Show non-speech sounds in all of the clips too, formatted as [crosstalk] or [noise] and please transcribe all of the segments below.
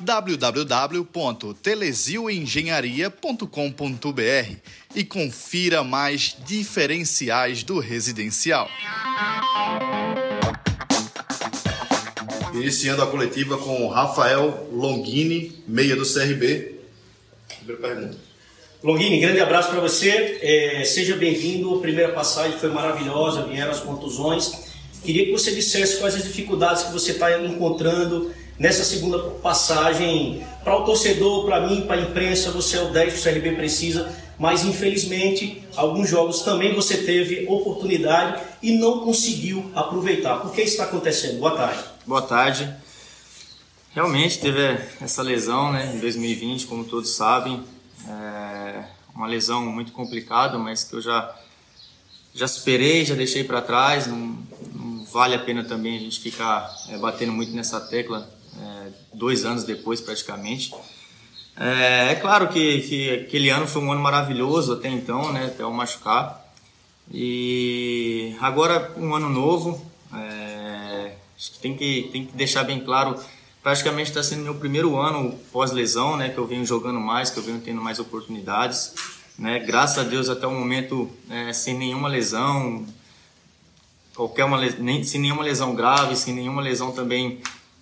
www.telesioengenharia.com.br e confira mais diferenciais do residencial. Iniciando a coletiva com Rafael Longini, meia do CRB. Primeira pergunta. Longini, grande abraço para você. É, seja bem-vindo. A primeira passagem foi maravilhosa, vieram as contusões. Queria que você dissesse quais as dificuldades que você está encontrando nessa segunda passagem. Para o torcedor, para mim, para a imprensa, você é o 10 que o CRB precisa, mas infelizmente alguns jogos também você teve oportunidade e não conseguiu aproveitar. Por que isso está acontecendo? Boa tarde. Boa tarde. Realmente teve essa lesão né, em 2020, como todos sabem. É uma lesão muito complicada, mas que eu já, já superei, já deixei para trás. Não, não, vale a pena também a gente ficar é, batendo muito nessa tecla é, dois anos depois praticamente. É, é claro que, que, aquele ano foi um ano maravilhoso até então, né, até eu machucar. E agora um ano novo, é, acho que tem, que tem que deixar bem claro, praticamente está sendo meu primeiro ano pós-lesão, né, que eu venho jogando mais, que eu venho tendo mais oportunidades. Né, graças a Deus até o momento é, sem nenhuma lesão, qualquer uma, nem, sem nenhuma lesão grave, sem nenhuma lesão também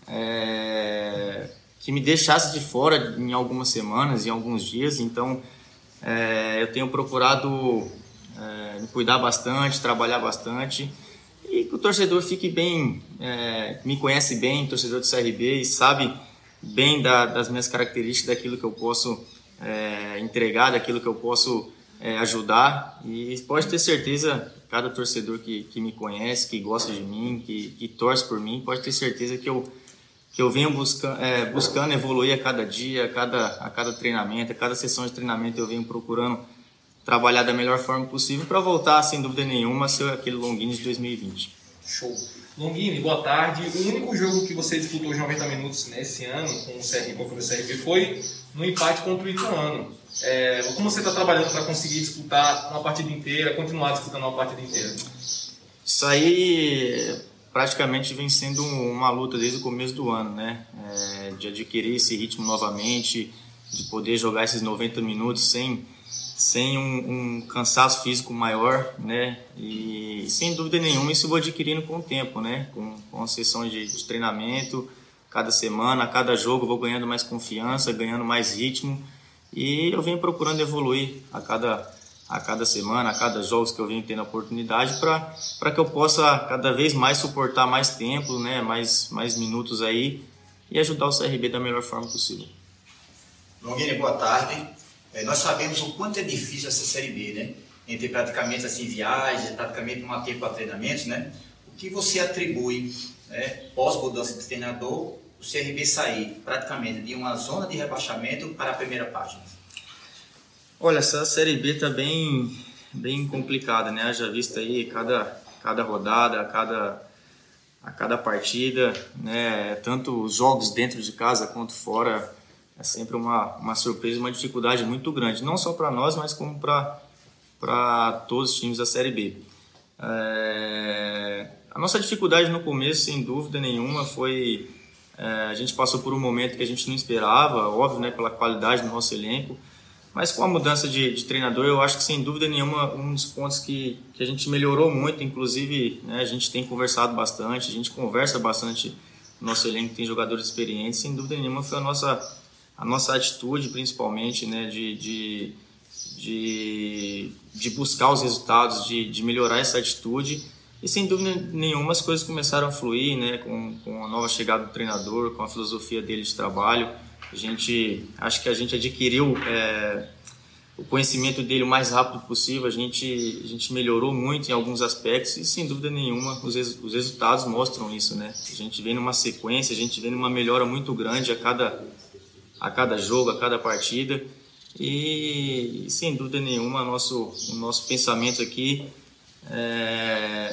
é, que me deixasse de fora em algumas semanas, em alguns dias. Então, é, eu tenho procurado é, me cuidar bastante, trabalhar bastante e que o torcedor fique bem, é, me conhece bem, torcedor do CRB e sabe bem da, das minhas características, daquilo que eu posso é, entregar, daquilo que eu posso é, ajudar e pode ter certeza cada torcedor que, que me conhece, que gosta de mim, que, que torce por mim, pode ter certeza que eu que eu venho busca, é, buscando evoluir a cada dia, a cada, a cada treinamento, a cada sessão de treinamento eu venho procurando trabalhar da melhor forma possível para voltar, sem dúvida nenhuma, a ser aquele Longini de 2020. Show. Longini, boa tarde. O único jogo que você disputou de 90 minutos nesse ano com o CRB, com o CRB foi no empate contra o Ituano. É, como você está trabalhando para conseguir disputar uma partida inteira, continuar disputando uma partida inteira? Isso aí praticamente vem sendo uma luta desde o começo do ano, né? É, de adquirir esse ritmo novamente, de poder jogar esses 90 minutos sem, sem um, um cansaço físico maior, né? E sem dúvida nenhuma isso vou adquirindo com o tempo, né? Com, com sessão de, de treinamento, cada semana, cada jogo vou ganhando mais confiança, ganhando mais ritmo e eu venho procurando evoluir a cada a cada semana, a cada jogos que eu venho tendo a oportunidade para que eu possa cada vez mais suportar mais tempo, né, mais, mais minutos aí e ajudar o CRB da melhor forma possível. Longini, boa tarde. É, nós sabemos o quanto é difícil essa Série B, né? Entre praticamente assim, viagens, praticamente um tempo para treinamentos, né? O que você atribui, né, pós-mudança de treinador, o CRB sair praticamente de uma zona de rebaixamento para a primeira página? Olha, essa Série B tá bem, bem complicada, né? Já visto aí cada, cada rodada, cada, a cada partida, né? Tanto os jogos dentro de casa quanto fora, é sempre uma, uma surpresa, uma dificuldade muito grande, não só para nós, mas como para todos os times da Série B. É, a nossa dificuldade no começo, sem dúvida nenhuma, foi é, a gente passou por um momento que a gente não esperava, óbvio, né, pela qualidade do nosso elenco, mas com a mudança de, de, treinador, eu acho que sem dúvida nenhuma, um dos pontos que, que a gente melhorou muito, inclusive né, a gente tem conversado bastante, a gente conversa bastante no nosso elenco, tem jogadores experientes, sem dúvida nenhuma foi a nossa, a nossa atitude, principalmente, né, de, de, de, de buscar os resultados, de, de melhorar essa atitude. E sem dúvida nenhuma as coisas começaram a fluir, né, com, com a nova chegada do treinador, com a filosofia dele de trabalho. A gente, acho que a gente adquiriu é, o conhecimento dele o mais rápido possível, a gente, a gente melhorou muito em alguns aspectos e sem dúvida nenhuma os, os resultados mostram isso, né? A gente vem numa sequência, a gente vem numa melhora muito grande a cada, a cada jogo, a cada partida E, sem dúvida nenhuma, nosso, o nosso pensamento aqui é,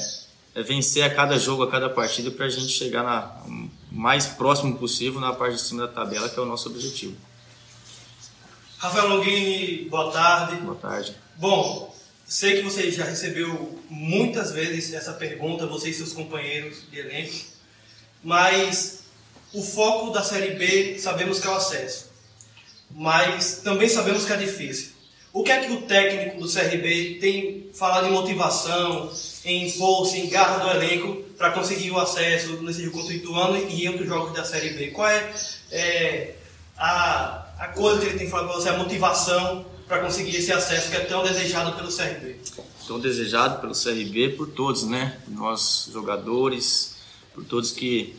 é vencer a cada jogo, a cada partida, para a gente chegar na, mais próximo possível na parte de cima da tabela, que é o nosso objetivo. Rafael Longini, boa tarde. Boa tarde. Bom, sei que você já recebeu muitas vezes essa pergunta, você e seus companheiros de elenco, mas o foco da Série B sabemos que é o acesso, mas também sabemos que é difícil. O que é que o técnico do CRB tem falado em motivação, em força, em garra do elenco para conseguir o acesso nesse jogo contra o Ituano e em outros jogos da Série B? Qual é, é a, a coisa que ele tem falado para você, a motivação para conseguir esse acesso que é tão desejado pelo CRB? Tão desejado pelo CRB por todos, né? Nós jogadores, por todos que,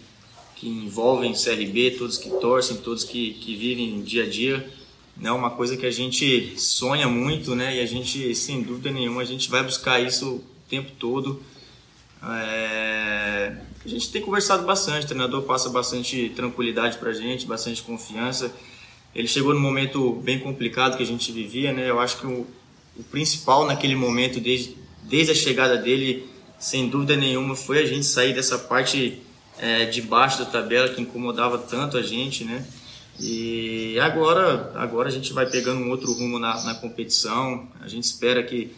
que envolvem o CRB, todos que torcem, todos que, que vivem dia a dia. É né? uma coisa que a gente sonha muito, né? E a gente, sem dúvida nenhuma, a gente vai buscar isso tempo todo. É... A gente tem conversado bastante, o treinador passa bastante tranquilidade para a gente, bastante confiança. Ele chegou num momento bem complicado que a gente vivia, né? Eu acho que o, o principal naquele momento, desde, desde a chegada dele, sem dúvida nenhuma, foi a gente sair dessa parte é, de baixo da tabela que incomodava tanto a gente, né? E agora, agora a gente vai pegando um outro rumo na, na competição. A gente espera que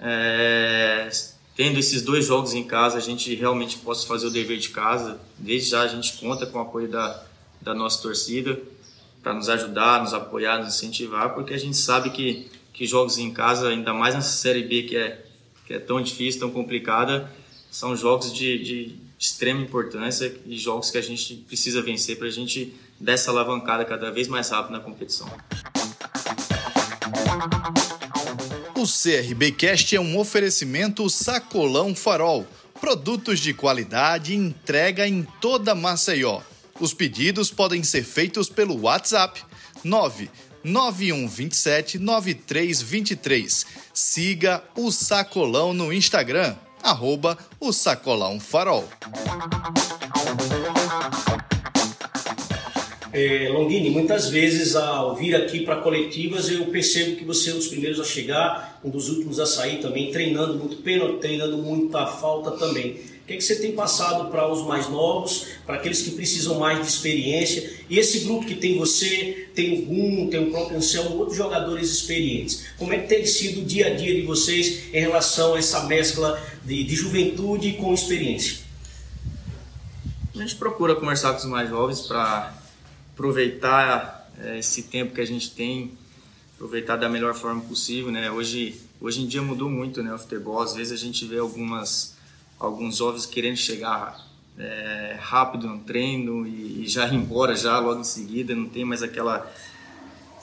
é, tendo esses dois jogos em casa, a gente realmente possa fazer o dever de casa. Desde já a gente conta com o apoio da, da nossa torcida para nos ajudar, nos apoiar, nos incentivar, porque a gente sabe que, que jogos em casa, ainda mais nessa Série B que é, que é tão difícil, tão complicada, são jogos de, de extrema importância e jogos que a gente precisa vencer para a gente dar essa alavancada cada vez mais rápido na competição. O CRB Cast é um oferecimento Sacolão Farol. Produtos de qualidade entrega em toda Maceió. Os pedidos podem ser feitos pelo WhatsApp 99127 9323. Siga o Sacolão no Instagram, arroba o Sacolão Farol. É, Longini, muitas vezes ao vir aqui para coletivas eu percebo que você é um dos primeiros a chegar, um dos últimos a sair também, treinando muito pênalti, treinando muita falta também. O que, é que você tem passado para os mais novos, para aqueles que precisam mais de experiência? E esse grupo que tem você, tem o Gum, tem o próprio Anselmo, outros jogadores experientes. Como é que tem sido o dia a dia de vocês em relação a essa mescla de, de juventude com experiência? A gente procura conversar com os mais jovens para aproveitar é, esse tempo que a gente tem, aproveitar da melhor forma possível, né? Hoje, hoje em dia mudou muito, né, o futebol. Às vezes a gente vê algumas alguns jovens querendo chegar é, rápido no treino e, e, já ir embora já logo em seguida, não tem mais aquela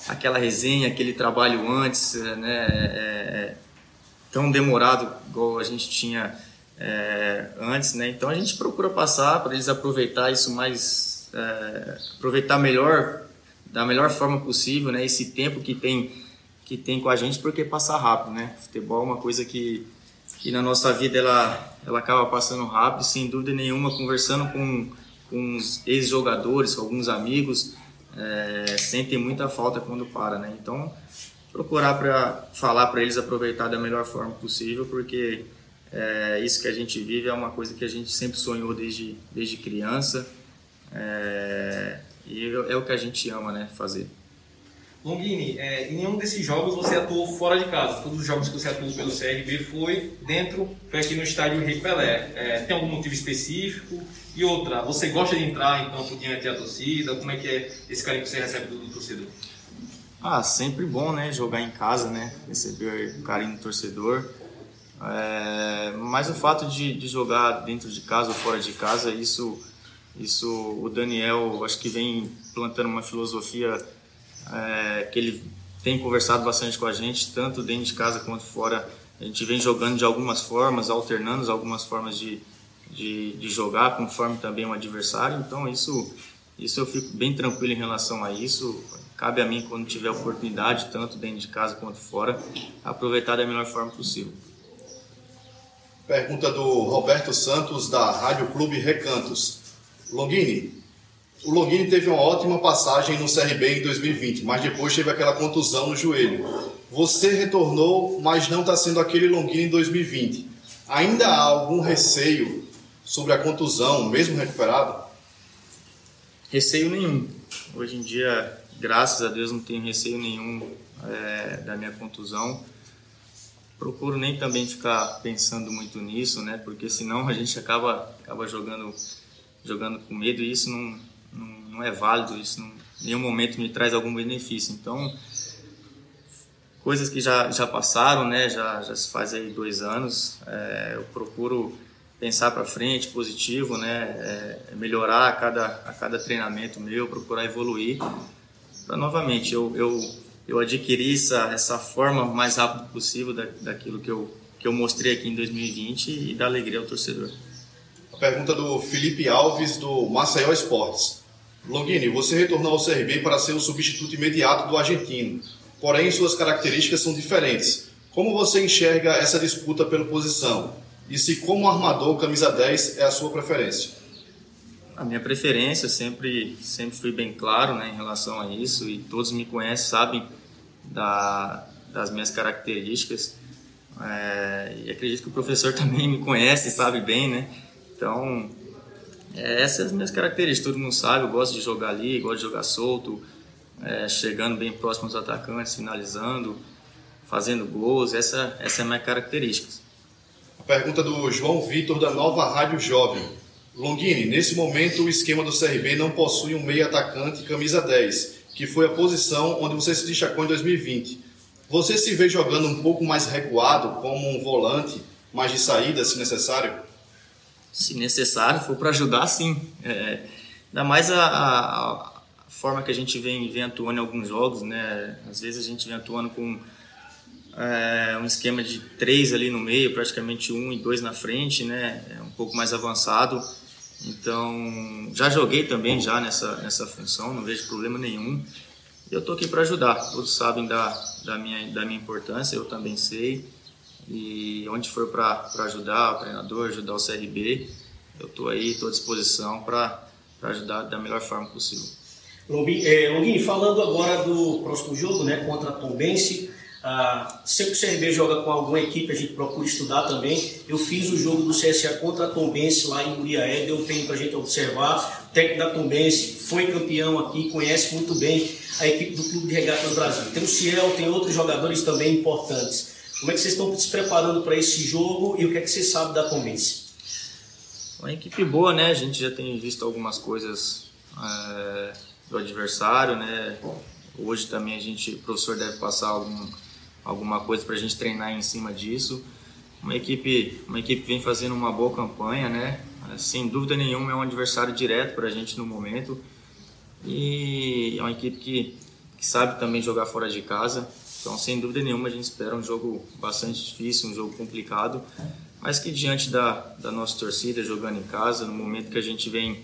aquela resenha, aquele trabalho antes, né? É, é tão demorado igual a gente tinha é, antes, né? Então a gente procura passar para eles aproveitar isso mais é, aproveitar melhor, da melhor forma possível, né? Esse tempo que tem que tem com a gente, porque passa rápido, né? Futebol é uma coisa que, que na nossa vida ela, ela acaba passando rápido, sem dúvida nenhuma, conversando com, com os ex-jogadores, com alguns amigos, é, sentem muita falta quando para, né? Então, procurar para falar para eles aproveitar da melhor forma possível, porque é, isso que a gente vive é uma coisa que a gente sempre sonhou desde, desde criança. É, e é o que a gente ama, né, fazer. Longini, é, em nenhum desses jogos você atuou fora de casa. Todos os jogos que você atuou pelo CRB foi dentro, foi aqui no estádio Rei Pelé. É, tem algum motivo específico? E outra, você gosta de entrar em campo diante da torcida? Como é que é esse carinho que você recebe do, do torcedor? Ah, sempre bom, né? Jogar em casa, né? Receber o carinho do torcedor. É, mas o fato de, de jogar dentro de casa ou fora de casa, isso isso o Daniel acho que vem plantando uma filosofia é, que ele tem conversado bastante com a gente, tanto dentro de casa quanto fora. A gente vem jogando de algumas formas, alternando algumas formas de, de, de jogar, conforme também o adversário. Então isso, isso eu fico bem tranquilo em relação a isso. Cabe a mim, quando tiver oportunidade, tanto dentro de casa quanto fora, aproveitar da melhor forma possível. Pergunta do Roberto Santos, da Rádio Clube Recantos. Longini, O Longini teve uma ótima passagem no CRB em 2020, mas depois teve aquela contusão no joelho. Você retornou, mas não está sendo aquele Longini em 2020. Ainda há algum receio sobre a contusão, mesmo recuperado? Receio nenhum. Hoje em dia, graças a Deus, não tenho receio nenhum é, da minha contusão. Procuro nem também ficar pensando muito nisso, né? Porque senão a gente acaba, acaba jogando, jogando com medo e isso não, não, não é válido, isso em nenhum momento me traz algum benefício. Então, coisas que já, já passaram, né? Já, já se faz aí dois anos. É, eu procuro pensar para frente, positivo, né? É, é, melhorar a cada, a cada treinamento meu, procurar evoluir. Para novamente eu, eu, eu adquirir essa, essa forma mais rápido possível da, daquilo que eu, que eu mostrei aqui em 2020 e dar alegria ao torcedor. Pergunta do Felipe Alves, do Maceió Esportes. Longini, você retornou ao CRB para ser o substituto imediato do argentino, porém suas características são diferentes. Como você enxerga essa disputa pela posição? E se como armador, camisa 10 é a sua preferência? A minha preferência sempre sempre fui bem claro, né, em relação a isso e todos me conhecem, sabem da, das minhas características. É, e acredito que o professor [laughs] também me conhece, sabe bem, né? Então, é, essas são as minhas características. Todo mundo sabe, eu gosto de jogar ali, gosto de jogar solto, é, chegando bem próximo aos atacantes, finalizando, fazendo gols. Essa, essa é a minha característica. Pergunta do João Vitor, da Nova Rádio Jovem. Longini, nesse momento o esquema do CRB não possui um meio atacante camisa 10, que foi a posição onde você se destacou em 2020. Você se vê jogando um pouco mais recuado, como um volante, mais de saída, se necessário? Se necessário, for para ajudar, sim. É, ainda mais a, a, forma que a gente vem, vem atuando em alguns jogos, né? Às vezes a gente vem atuando com é um esquema de três ali no meio, praticamente um e dois na frente, né? É um pouco mais avançado. Então, já joguei também já nessa, nessa função, não vejo problema nenhum. Eu tô aqui para ajudar. Todos sabem da, da, minha, da minha importância, eu também sei. E onde for para ajudar o treinador, ajudar o CRB, eu tô aí, estou à disposição para ajudar da melhor forma possível. Longini, falando agora do próximo jogo, né, contra a Tombense, ah, sempre que o CRB joga com alguma equipe, a gente procura estudar também. Eu fiz o jogo do CSA contra a Tombense lá em Muriaé, deu tempo para a gente observar. O técnico da Tombense foi campeão aqui, conhece muito bem a equipe do Clube de Regatas Brasil. Tem o Ciel, tem outros jogadores também importantes. Como é que vocês estão se preparando para esse jogo e o que é que você sabe da Tombense? Uma equipe boa, né? A gente já tem visto algumas coisas é, do adversário, né? Hoje também a gente, o professor deve passar algum alguma coisa para a gente treinar em cima disso. Uma equipe, uma equipe vem fazendo uma boa campanha, né? Sem dúvida nenhuma é um adversário direto para a gente no momento e é uma equipe que, que sabe também jogar fora de casa. Então, sem dúvida nenhuma, a gente espera um jogo bastante difícil, um jogo complicado, mas que diante da, da nossa torcida jogando em casa, no momento que a gente vem,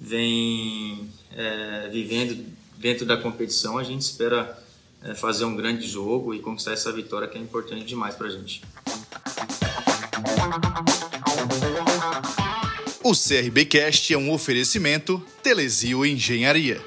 vem é, vivendo dentro da competição, a gente espera é, fazer um grande jogo e conquistar essa vitória que é importante demais para a gente. O CRBcast é um oferecimento Telesio Engenharia.